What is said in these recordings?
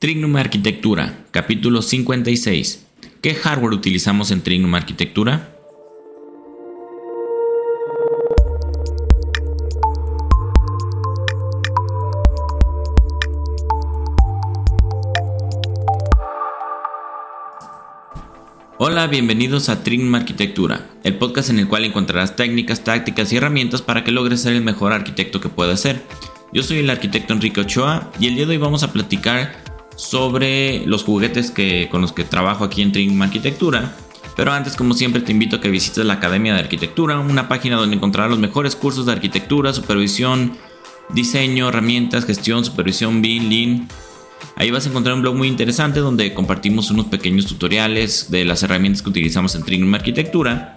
Trignum Arquitectura, capítulo 56. ¿Qué hardware utilizamos en Trignum Arquitectura? Hola, bienvenidos a Trignum Arquitectura, el podcast en el cual encontrarás técnicas, tácticas y herramientas para que logres ser el mejor arquitecto que puedas ser. Yo soy el arquitecto Enrique Ochoa y el día de hoy vamos a platicar sobre los juguetes que, con los que trabajo aquí en Trignum Arquitectura. Pero antes, como siempre, te invito a que visites la Academia de Arquitectura, una página donde encontrarás los mejores cursos de arquitectura, supervisión, diseño, herramientas, gestión, supervisión, BIM, Lean. Ahí vas a encontrar un blog muy interesante donde compartimos unos pequeños tutoriales de las herramientas que utilizamos en Trignum Arquitectura.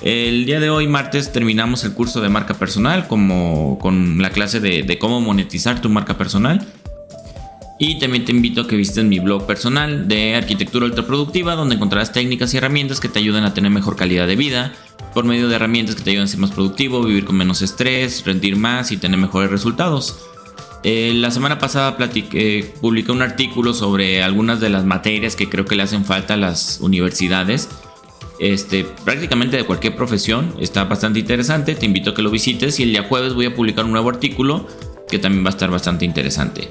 El día de hoy, martes, terminamos el curso de marca personal como con la clase de cómo monetizar tu marca personal. Y también te invito a que visites mi blog personal de arquitectura ultraproductiva, donde encontrarás técnicas y herramientas que te ayudan a tener mejor calidad de vida, por medio de herramientas que te ayudan a ser más productivo, vivir con menos estrés, rendir más y tener mejores resultados. Eh, la semana pasada platiqué, publiqué un artículo sobre algunas de las materias que creo que le hacen falta a las universidades. Este, prácticamente de cualquier profesión, está bastante interesante, te invito a que lo visites y el día jueves voy a publicar un nuevo artículo que también va a estar bastante interesante.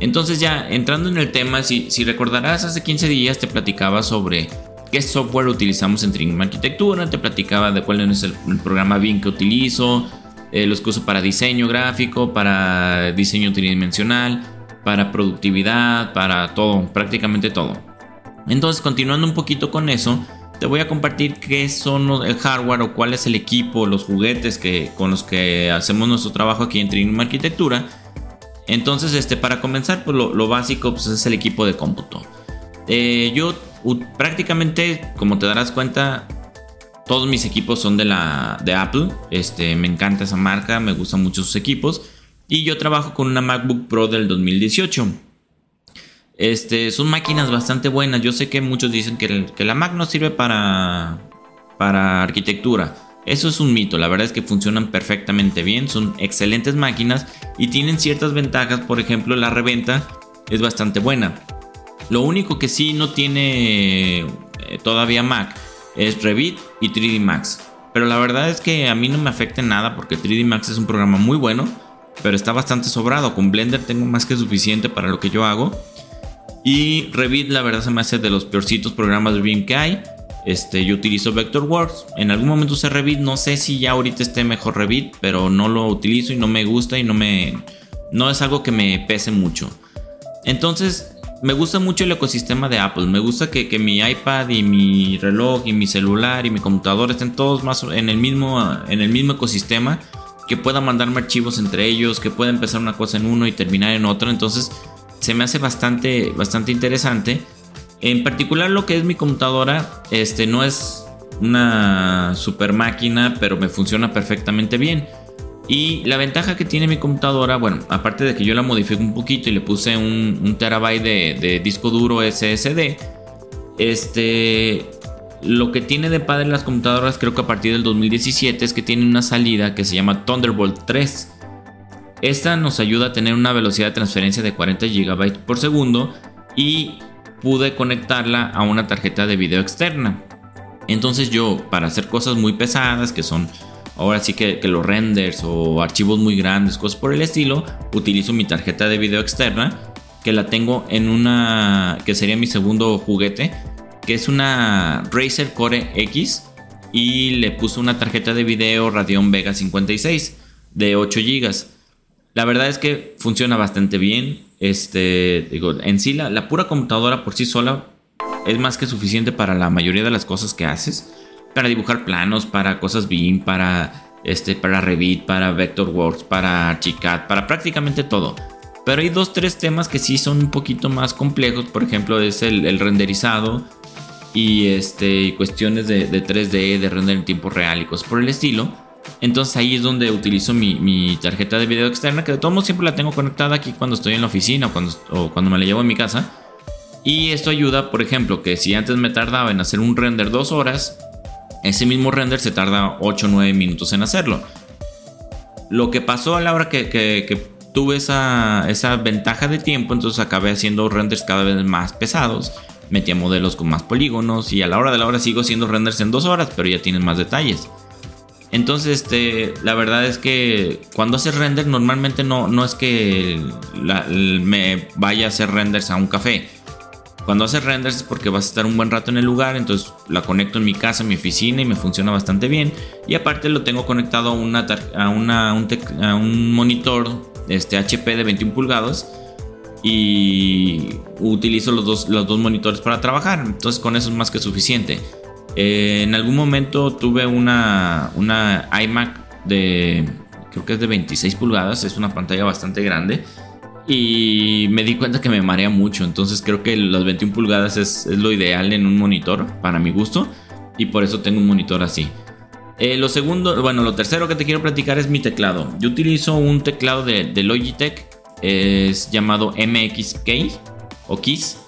Entonces ya entrando en el tema, si, recordarás, hace 15 días te platicaba sobre qué software utilizamos en Trignum Arquitectura, te platicaba de cuál es el, programa BIM que utilizo, eh, los que uso para diseño gráfico, para diseño tridimensional, para productividad, para todo, prácticamente todo. Entonces, continuando un poquito con eso, te voy a compartir qué son el hardware o cuál es el equipo, los juguetes que, con los que hacemos nuestro trabajo aquí en Trignum Arquitectura entonces, este, para comenzar, pues lo, básico pues, es el equipo de cómputo. Eh, yo prácticamente, como te darás cuenta, todos mis equipos son de la de Apple. Este, me encanta esa marca, me gustan mucho sus equipos. Y yo trabajo con una MacBook Pro del 2018. Este, son máquinas bastante buenas. Yo sé que muchos dicen que, que la Mac no sirve para, para arquitectura. Eso es un mito, la verdad es que funcionan perfectamente bien, son excelentes máquinas y tienen ciertas ventajas, por ejemplo la reventa es bastante buena. Lo único que sí no tiene eh, todavía Mac es Revit y 3D Max. Pero la verdad es que a mí no me afecta nada porque 3D Max es un programa muy bueno, pero está bastante sobrado. Con Blender tengo más que suficiente para lo que yo hago. Y Revit la verdad se me hace de los peorcitos programas de BIM que hay. Este, yo utilizo Vectorworks. En algún momento usé Revit. No sé si ya ahorita esté mejor Revit, pero no lo utilizo y no me gusta y no me. No es algo que me pese mucho. Entonces, me gusta mucho el ecosistema de Apple. Me gusta que, mi iPad y mi reloj y mi celular y mi computador estén todos más en el mismo, en el mismo ecosistema. Que pueda mandarme archivos entre ellos, que pueda empezar una cosa en uno y terminar en otro. Entonces, se me hace bastante, bastante interesante. En particular lo que es mi computadora, este no es una super máquina, pero me funciona perfectamente bien. Y la ventaja que tiene mi computadora, bueno, aparte de que yo la modifico un poquito y le puse un, terabyte de, disco duro SSD, este, lo que tiene de padre las computadoras, creo que a partir del 2017, es que tiene una salida que se llama Thunderbolt 3. Esta nos ayuda a tener una velocidad de transferencia de 40 GB por segundo y pude conectarla a una tarjeta de video externa. Entonces yo, para hacer cosas muy pesadas, que son ahora sí que, los renders o archivos muy grandes, cosas por el estilo, utilizo mi tarjeta de video externa, que la tengo en una, que sería mi segundo juguete, que es una Razer Core X, y le puse una tarjeta de video Radeon Vega 56 de 8 GB. La verdad es que funciona bastante bien. Este, digo, en sí la, pura computadora por sí sola es más que suficiente para la mayoría de las cosas que haces. Para dibujar planos, para cosas BIM, para, este, para Revit, para Vectorworks, para Archicad, para prácticamente todo. Pero hay dos, tres temas que sí son un poquito más complejos. Por ejemplo, es el, renderizado y este, cuestiones de, de 3D, de render en tiempo real y cosas por el estilo entonces ahí es donde utilizo mi, tarjeta de video externa, que de todos modos siempre la tengo conectada aquí cuando estoy en la oficina o cuando, me la llevo a mi casa. Y esto ayuda, por ejemplo, que si antes me tardaba en hacer un render dos horas, ese mismo render se tarda 8 o 9 minutos en hacerlo. Lo que pasó a la hora que, tuve esa, esa ventaja de tiempo, entonces acabé haciendo renders cada vez más pesados. Metía modelos con más polígonos y a la hora de la hora sigo haciendo renders en dos horas, pero ya tienen más detalles. Entonces, este, la verdad es que cuando haces render, normalmente no, no es que me vaya a hacer renders a un café. Cuando haces renders es porque vas a estar un buen rato en el lugar, entonces la conecto en mi casa, en mi oficina y me funciona bastante bien. Y aparte lo tengo conectado a, una, a, un, a un, monitor este, HP de 21 pulgadas y utilizo los dos, los dos monitores para trabajar. Entonces con eso es más que suficiente. Eh, en algún momento tuve una, una iMac de, creo que es de 26 pulgadas, es una pantalla bastante grande. Y me di cuenta que me marea mucho, entonces creo que las 21 pulgadas es, lo ideal en un monitor, para mi gusto. Y por eso tengo un monitor así. Eh, lo segundo, bueno, lo tercero que te quiero platicar es mi teclado. Yo utilizo un teclado de, de Logitech, es llamado MXK o KISS.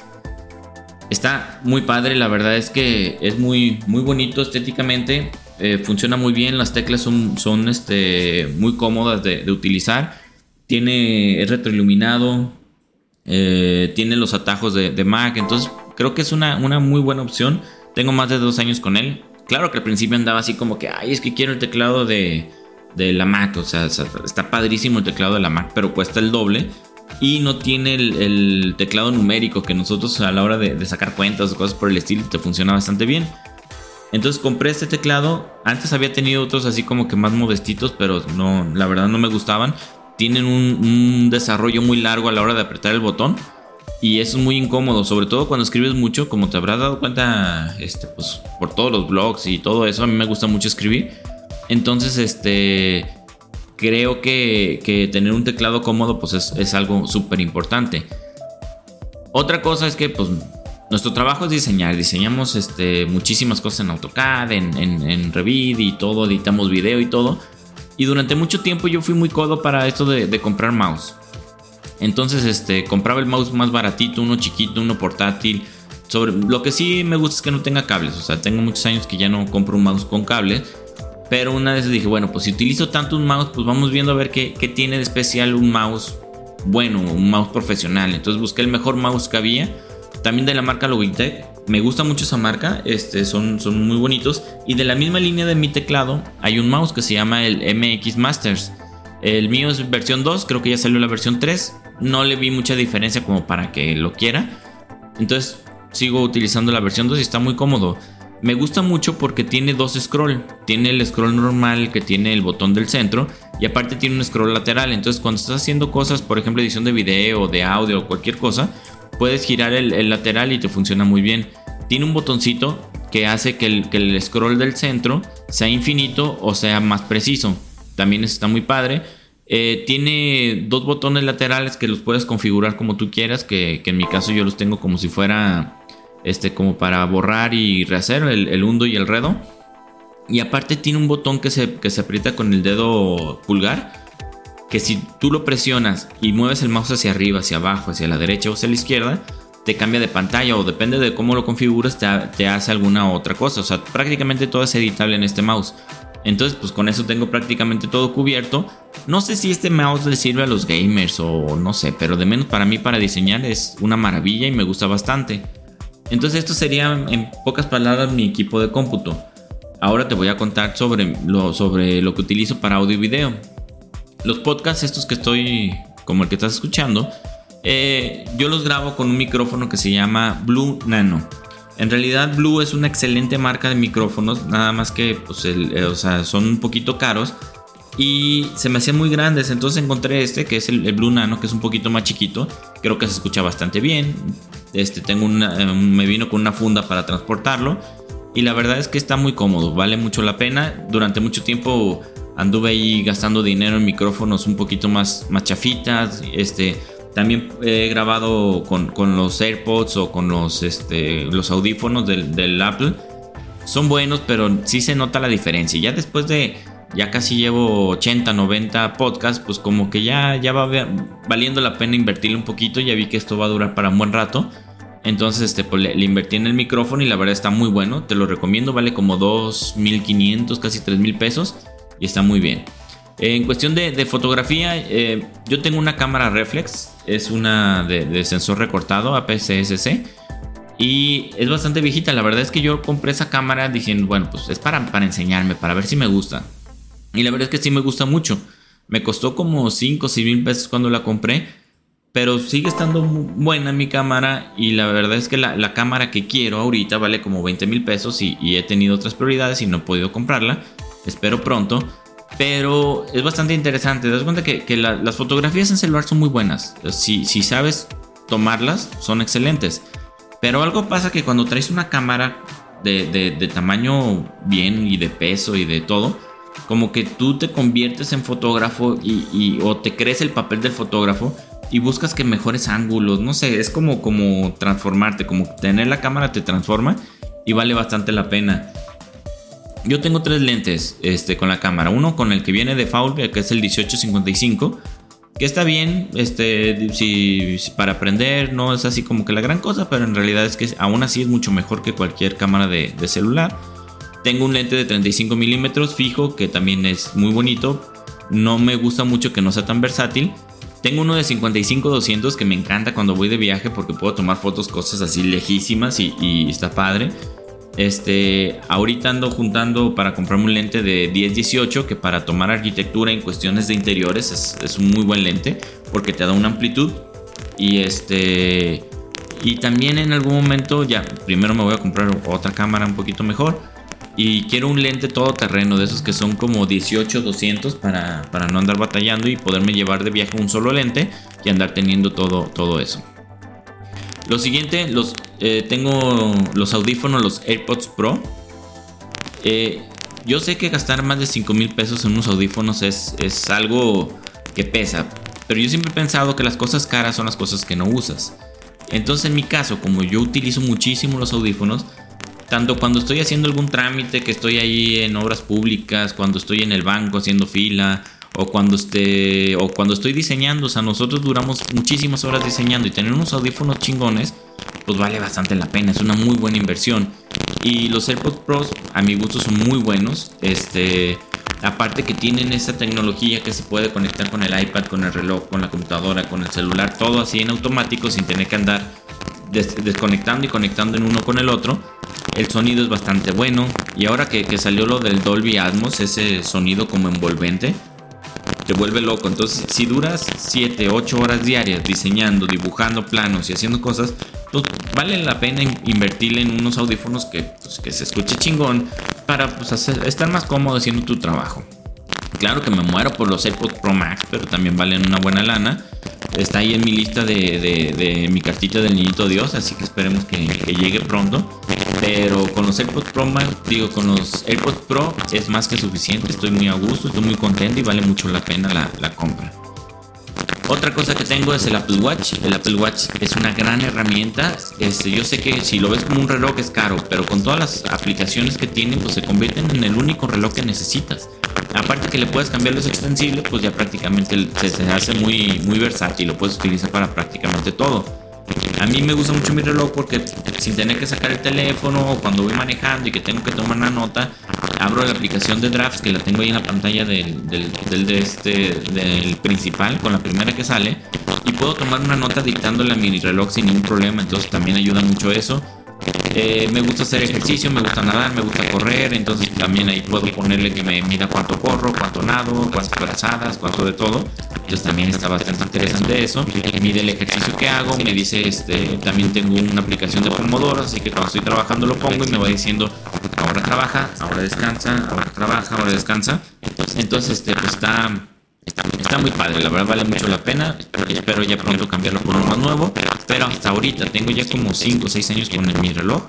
Está muy padre, la verdad es que es muy, muy bonito estéticamente. Eh, funciona muy bien, las teclas son, son este, muy cómodas de, utilizar. Tiene, es retroiluminado, eh, tiene los atajos de, Mac, entonces creo que es una, una muy buena opción. Tengo más de dos años con él. Claro que al principio andaba así como que, ay, es que quiero el teclado de, de la Mac, o sea, está padrísimo el teclado de la Mac, pero cuesta el doble y no tiene el, teclado numérico que nosotros a la hora de, sacar cuentas o cosas por el estilo te funciona bastante bien. Entonces compré este teclado. Antes había tenido otros así como que más modestitos, pero no, la verdad no me gustaban. Tienen un, desarrollo muy largo a la hora de apretar el botón. Y eso es muy incómodo, sobre todo cuando escribes mucho, como te habrás dado cuenta este, pues, por todos los blogs y todo eso. A mí me gusta mucho escribir. Entonces, este, creo que, tener un teclado cómodo pues es, algo súper importante. Otra cosa es que pues nuestro trabajo es diseñar, diseñamos este, muchísimas cosas en AutoCAD, en, Revit y todo, editamos video y todo. Y durante mucho tiempo yo fui muy codo para esto de, comprar mouse. Entonces este, compraba el mouse más baratito, uno chiquito, uno portátil. Sobre, lo que sí me gusta es que no tenga cables, o sea, tengo muchos años que ya no compro un mouse con cables pero una vez dije, bueno, pues si utilizo tanto un mouse, pues vamos viendo a ver qué, tiene de especial un mouse bueno, un mouse profesional. Entonces busqué el mejor mouse que había. También de la marca Logitech. Me gusta mucho esa marca. Este, son, son muy bonitos. Y de la misma línea de mi teclado hay un mouse que se llama el MX Masters. El mío es versión 2. Creo que ya salió la versión 3. No le vi mucha diferencia como para que lo quiera. Entonces sigo utilizando la versión 2 y está muy cómodo. Me gusta mucho porque tiene dos scroll. Tiene el scroll normal que tiene el botón del centro y aparte tiene un scroll lateral. Entonces cuando estás haciendo cosas, por ejemplo edición de video, de audio o cualquier cosa, puedes girar el, lateral y te funciona muy bien. Tiene un botoncito que hace que el, scroll del centro sea infinito o sea más preciso. También está muy padre. Eh, tiene dos botones laterales que los puedes configurar como tú quieras, que, que en mi caso yo los tengo como si fuera este, como para borrar y rehacer el, el hundo y el redo. Y aparte tiene un botón que se, que se aprieta con el dedo pulgar. Que si tú lo presionas y mueves el mouse hacia arriba, hacia abajo, hacia la derecha o hacia la izquierda, te cambia de pantalla o depende de cómo lo configuras, te, te hace alguna otra cosa. O sea, prácticamente todo es editable en este mouse. Entonces, pues con eso tengo prácticamente todo cubierto. No sé si este mouse le sirve a los gamers o no sé, pero de menos para mí para diseñar es una maravilla y me gusta bastante. Entonces esto sería en pocas palabras mi equipo de cómputo. Ahora te voy a contar sobre lo, sobre lo que utilizo para audio y video. Los podcasts estos que estoy, como el que estás escuchando, eh, yo los grabo con un micrófono que se llama Blue Nano. En realidad Blue es una excelente marca de micrófonos, nada más que pues, eh, son un poquito caros y se me hacían muy grandes. Entonces encontré este que es el, Blue Nano, que es un poquito más chiquito. Creo que se escucha bastante bien. Este, tengo una, me vino con una funda para transportarlo. Y la verdad es que está muy cómodo, vale mucho la pena. Durante mucho tiempo anduve ahí gastando dinero en micrófonos un poquito más, más chafitas. Este, también he grabado con, con los AirPods o con los, este, los audífonos del, del Apple. Son buenos, pero sí se nota la diferencia. Ya después de, ya casi llevo 80, 90 podcasts, pues como que ya, ya va valiendo la pena invertirle un poquito, ya vi que esto va a durar para un buen rato. Entonces este, pues, le, invertí en el micrófono y la verdad está muy bueno, te lo recomiendo, vale como 2.500, casi 3.000 pesos y está muy bien. En cuestión de, fotografía, eh, yo tengo una cámara reflex, es una de, sensor recortado, APS-C, y es bastante viejita. La verdad es que yo compré esa cámara diciendo, bueno, pues es para, para enseñarme, para ver si me gusta. Y la verdad es que sí me gusta mucho. Me costó como 5 o 6 mil pesos cuando la compré, pero sigue estando buena mi cámara y la verdad es que la, cámara que quiero ahorita vale como 20 mil pesos y, he tenido otras prioridades y no he podido comprarla. Espero pronto. Pero es bastante interesante. Te das cuenta que, las fotografías en celular son muy buenas. Si, si sabes tomarlas, son excelentes. Pero algo pasa que cuando traes una cámara de, tamaño bien y de peso y de todo, como que tú te conviertes en fotógrafo y, o te crees el papel del fotógrafo y buscas que mejores ángulos, no sé, es como, como transformarte, como tener la cámara te transforma y vale bastante la pena. Yo tengo tres lentes este, con la cámara. Uno con el que viene de Foul, que es el 1855. Que está bien, este, si, para aprender no es así como que la gran cosa, pero en realidad es que aún así es mucho mejor que cualquier cámara de, celular. Tengo un lente de 35 milímetros fijo que también es muy bonito. No me gusta mucho que no sea tan versátil. Tengo uno de 55-200 que me encanta cuando voy de viaje porque puedo tomar fotos, cosas así lejísimas y, y está padre. Este, ahorita ando juntando para comprarme un lente de 10-18 que para tomar arquitectura en cuestiones de interiores es, un muy buen lente porque te da una amplitud y este y también en algún momento ya primero me voy a comprar otra cámara un poquito mejor y quiero un lente todoterreno de esos que son como 18-200 para, para no andar batallando y poderme llevar de viaje un solo lente y andar teniendo todo, todo eso. Lo siguiente, los, eh, tengo los audífonos, los AirPods Pro. Eh, yo sé que gastar más de 5 mil pesos en unos audífonos es, es algo que pesa, pero yo siempre he pensado que las cosas caras son las cosas que no usas. Entonces en mi caso, como yo utilizo muchísimo los audífonos, tanto cuando estoy haciendo algún trámite, que estoy ahí en obras públicas, cuando estoy en el banco haciendo fila, o cuando esté o cuando estoy diseñando, o sea, nosotros duramos muchísimas horas diseñando y tener unos audífonos chingones, pues vale bastante la pena, es una muy buena inversión. Y los AirPods Pro a mi gusto son muy buenos, este aparte que tienen esa tecnología que se puede conectar con el iPad, con el reloj, con la computadora, con el celular, todo así en automático sin tener que andar desconectando y conectando en uno con el otro. El sonido es bastante bueno. Y ahora que, salió lo del Dolby Atmos, ese sonido como envolvente, te vuelve loco. Entonces, si duras 7, 8 horas diarias diseñando, dibujando planos y haciendo cosas, pues vale la pena invertirle en unos audífonos que, pues, que se escuche chingón para pues, estar más cómodo haciendo tu trabajo. Claro que me muero por los AirPods Pro Max, pero también valen una buena lana. Está ahí en mi lista de, mi cartita del niñito Dios, así que esperemos que, llegue pronto. Pero con los AirPods Pro Max, digo, con los AirPods Pro es más que suficiente. Estoy muy a gusto, estoy muy contento y vale mucho la pena la, compra. Otra cosa que tengo es el Apple Watch. El Apple Watch es una gran herramienta. Este, yo sé que si lo ves como un reloj es caro, pero con todas las aplicaciones que tiene, pues se convierten en el único reloj que necesitas. Aparte que le puedes cambiar los extensibles, pues ya prácticamente se, hace muy, muy versátil, lo puedes utilizar para prácticamente todo. A mí me gusta mucho mi reloj porque sin tener que sacar el teléfono o cuando voy manejando y que tengo que tomar una nota, abro la aplicación de drafts que la tengo ahí en la pantalla del, del, de este, del principal con la primera que sale y puedo tomar una nota dictándole a mi reloj sin ningún problema, entonces también ayuda mucho eso. Eh, me gusta hacer ejercicio, me gusta nadar, me gusta correr, entonces también ahí puedo ponerle que me mida cuánto corro, cuánto nado, cuántas brazadas, cuánto de todo. Entonces también está bastante interesante eso. Mide el ejercicio que hago, me dice, este, también tengo una aplicación de Pomodoro, así que cuando estoy trabajando lo pongo y me va diciendo, ahora trabaja, ahora descansa, ahora trabaja, ahora descansa. Entonces, este, pues está Está, muy padre, la verdad vale mucho la pena. Espero ya pronto cambiarlo por uno más nuevo. Pero hasta ahorita tengo ya como 5 o 6 años con mi reloj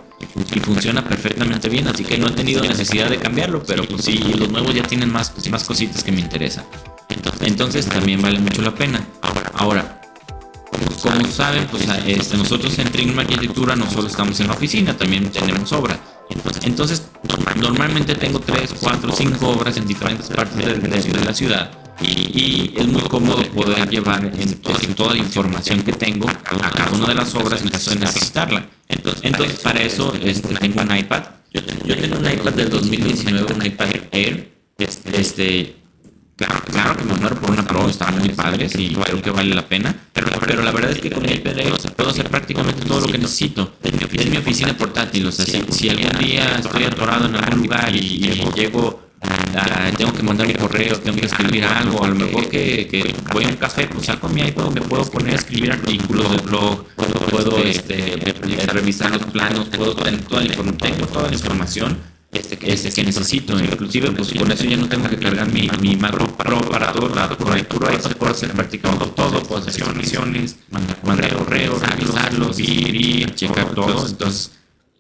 y funciona perfectamente bien. Así que no he tenido necesidad de cambiarlo. Pero pues sí, los nuevos ya tienen más, más cositas que me interesan. Entonces también vale mucho la pena. Ahora, como saben, pues este, nosotros en Trinum Arquitectura no solo estamos en la oficina, también tenemos obra. Entonces, normalmente tengo 3, 4, 5 obras en diferentes partes de la ciudad y, es muy cómodo poder llevar en, toda la información que tengo a cada una de las obras en caso de necesitarla. Entonces, para eso este, tengo un iPad. Yo tengo un iPad del 2019, un iPad Air. Este, Claro, claro que me muero por una Pro, está muy padre, sí, creo que vale la pena. Pero, pero la verdad es que con el PDO puedo hacer prácticamente todo lo que necesito. Es mi oficina portátil, o sea, si, si algún día estoy atorado en algún lugar y, llego tengo que mandar mi correo, tengo que escribir algo, a lo mejor que, que voy a un café, pues saco mi iPad me puedo poner a escribir artículos del blog, puedo este, revisar los planos, puedo toda la, tengo toda la información este que, este necesito. Inclusive, pues con eso ya no tengo que cargar mi, mi macro pro para todos lados. Con el puro iPad puedo hacer prácticamente todo, puedo misiones, mandar correos, revisarlos, ir, y checar todo. Entonces,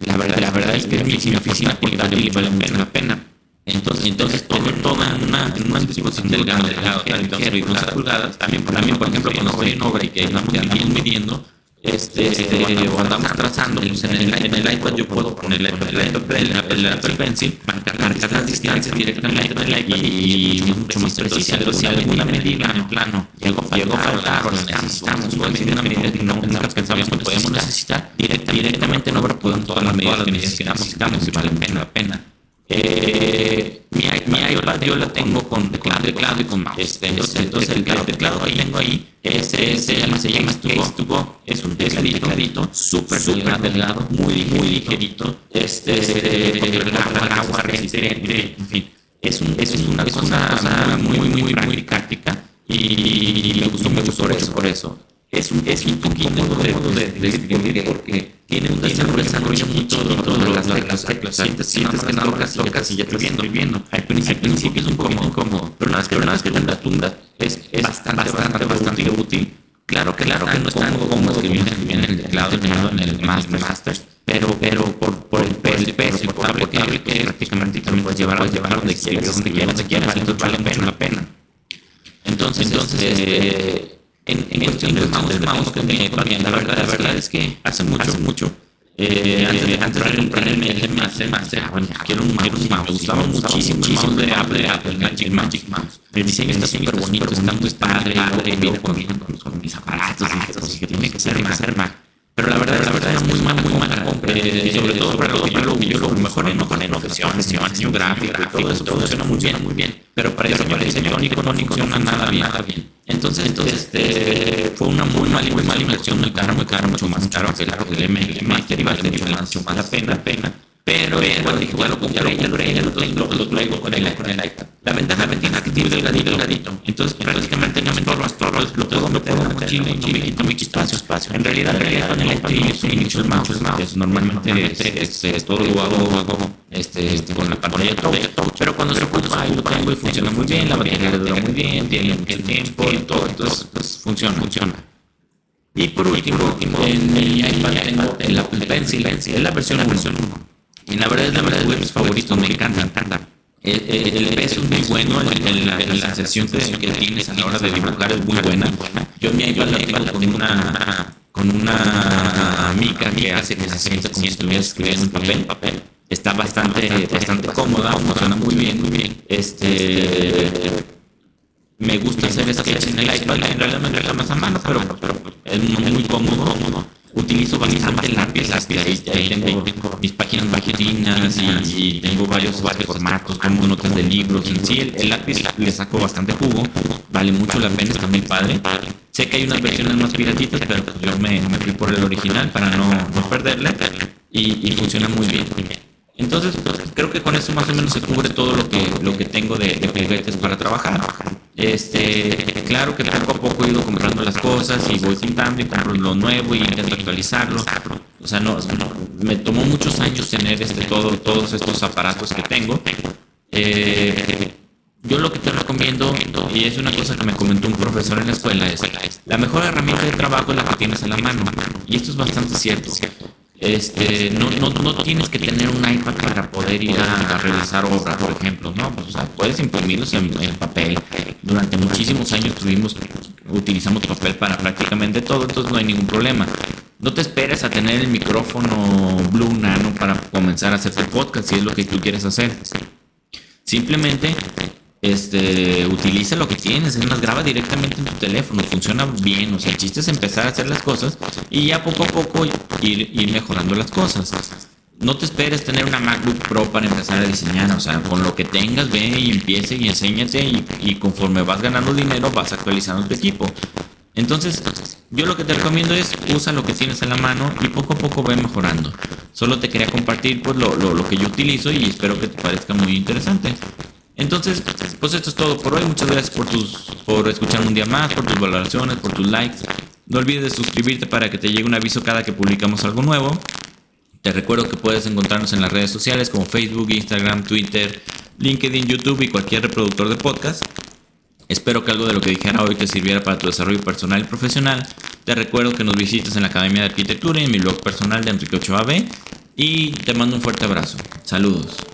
la verdad, la verdad es que mi oficina portátil vale mucho la pena. Entonces, entonces todo, toda una, una disposición delgada, delgada, entonces, pulgadas, también, también, por ejemplo, cuando estoy en obra y que estamos midiendo, este, este, o andamos trazando, pues en el, en el iPad yo puedo poner el, el, el, el Apple Pencil, marcar las distancias directamente en el iPad y es mucho más precisa. Pero si alguna medida en plano llegó a faltar o necesitamos, una medida que no pensamos que podemos necesitar, directamente en obra podemos todas las medidas que necesitamos y vale la pena. Eh, mi, mi iPad yo la tengo con teclado, teclado y con mouse. Este, entonces, entonces el teclado que tengo ahí, ese, ese se llama Stugo, es un tecladito, súper súper delgado, muy muy ligerito, este, este agua, resistente, en fin, es, un, es una cosa muy muy muy práctica y me gustó me gustó por eso, por eso y ya te viendo, viendo. Al principio, al principio es un poco incómodo, pero vez que, vez que tundas, tundas, es, es bastante, bastante, bastante útil. Claro que, claro que no es tan cómodo escribir en el teclado, en el master, pero, pero por, por el peso, el portable que, prácticamente también puedes llevar, puedes llevar donde quieras, donde quieras, donde quieras, entonces vale mucho la pena. Entonces, entonces, este en, en cuestión del mouse, del mouse que también, la verdad, la verdad es que hace mucho, hace mucho. Eh, antes, de, antes de comprarme el, Master, bueno, quiero un mouse, me gustaba muchísimo el mouse de Apple, Apple, Magic, Magic Mouse. El diseño está súper bonito, está muy padre, padre, viene con, con, mis aparatos, y que tiene que ser Mac, ser Mac. Pero la verdad, la verdad es muy mala, muy compra. Eh, sobre todo para lo que yo lo, yo lo mejor en, mejor en gráfico, todo eso, todo funciona muy bien, muy bien. Pero para diseño, diseño electrónico no funciona nada bien, nada bien. Entonces, entonces este, fue una muy mala, muy mala inversión, muy cara, muy cara, mucho más caro que el Master y vale mucho más la pena, pena. Pero igual dije, bueno, compré, ya lo ya lo tengo, lo traigo con el, con el iPad. La ventaja me tiene que tiene delgadito, delgadito. Entonces, prácticamente no me estorbo, estorbo, lo puedo meter en la mochila y no me quito, me quito espacio, espacio. En realidad, en realidad, con el iPad yo inicio el mouse, mouse. Normalmente, este, todo lo hago, hago, este, este, con la pantalla touch. Pero cuando se ocupa, ahí lo tengo y funciona muy bien, la batería le dura muy bien, tiene el tiempo y todo, entonces, pues, funciona, funciona. Y por último, mi iPad tengo el Apple Pencil, es la versión, la versión 1. Y la verdad, la verdad es de mis favoritos, me encantan, encantan. El, el, peso es muy bueno, en la, la sensación que, que tienes a la hora de dibujar es muy buena. Yo mi iPad la tengo con una, con una amiga que hace que se sienta como si estuviera escribiendo en papel. papel. Está bastante, bastante cómoda, funciona muy bien, muy bien. Este me gusta hacer esa sketch en el iPad, en realidad me más a mano, pero, pero es muy cómodo, cómodo utilizo bastante lápiz, lápiz, ahí, tengo mis páginas bajinas y, tengo varios, varios formatos, como notas de libros, en sí el, lápiz le saco bastante jugo, vale mucho la pena, está muy padre. Sé que hay unas versiones más piratitas, pero pues yo me, me fui por el original para no, no perderle y, y funciona muy bien. Entonces, creo que con eso más o menos se cubre todo lo que, lo que tengo de, de para trabajar. Este, claro que poco a poco he ido comprando las cosas y voy pintando y compro lo nuevo y intento actualizarlo. O sea, no, me tomó muchos años tener este, todo, todos estos aparatos que tengo. Eh, yo lo que te recomiendo, y es una cosa que me comentó un profesor en la escuela, es la mejor herramienta de trabajo es la que tienes en la mano. Y esto es bastante cierto. Este, no, no, no tienes que tener un iPad para poder ir a, realizar obra, por ejemplo, ¿no? Pues, o sea, puedes imprimirlos en, papel. Durante muchísimos años tuvimos, utilizamos papel para prácticamente todo, entonces no hay ningún problema. No te esperes a tener el micrófono Blue Nano para comenzar a hacer tu podcast si es lo que tú quieres hacer. Simplemente este, utiliza lo que tienes, es más, graba directamente en tu teléfono, funciona bien, o sea, el chiste es empezar a hacer las cosas y ya poco a poco ir, ir mejorando las cosas. no te esperes tener una MacBook Pro para empezar a diseñar. O sea, con lo que tengas, ve y empiece y enséñate. Y, y conforme vas ganando dinero, vas actualizando tu equipo. Entonces, yo lo que te recomiendo es usa lo que tienes en la mano y poco a poco ve mejorando. Solo te quería compartir pues, lo, lo, lo que yo utilizo y espero que te parezca muy interesante. Entonces, pues esto es todo por hoy. Muchas gracias por, tus, por escuchar un día más, por tus valoraciones, por tus likes. No olvides de suscribirte para que te llegue un aviso cada que publicamos algo nuevo. Te recuerdo que puedes encontrarnos en las redes sociales como Facebook, Instagram, Twitter, LinkedIn, YouTube y cualquier reproductor de podcast. Espero que algo de lo que dijera hoy te sirviera para tu desarrollo personal y profesional. Te recuerdo que nos visites en la Academia de Arquitectura y en mi blog personal de Enrique 8AB. Y te mando un fuerte abrazo. Saludos.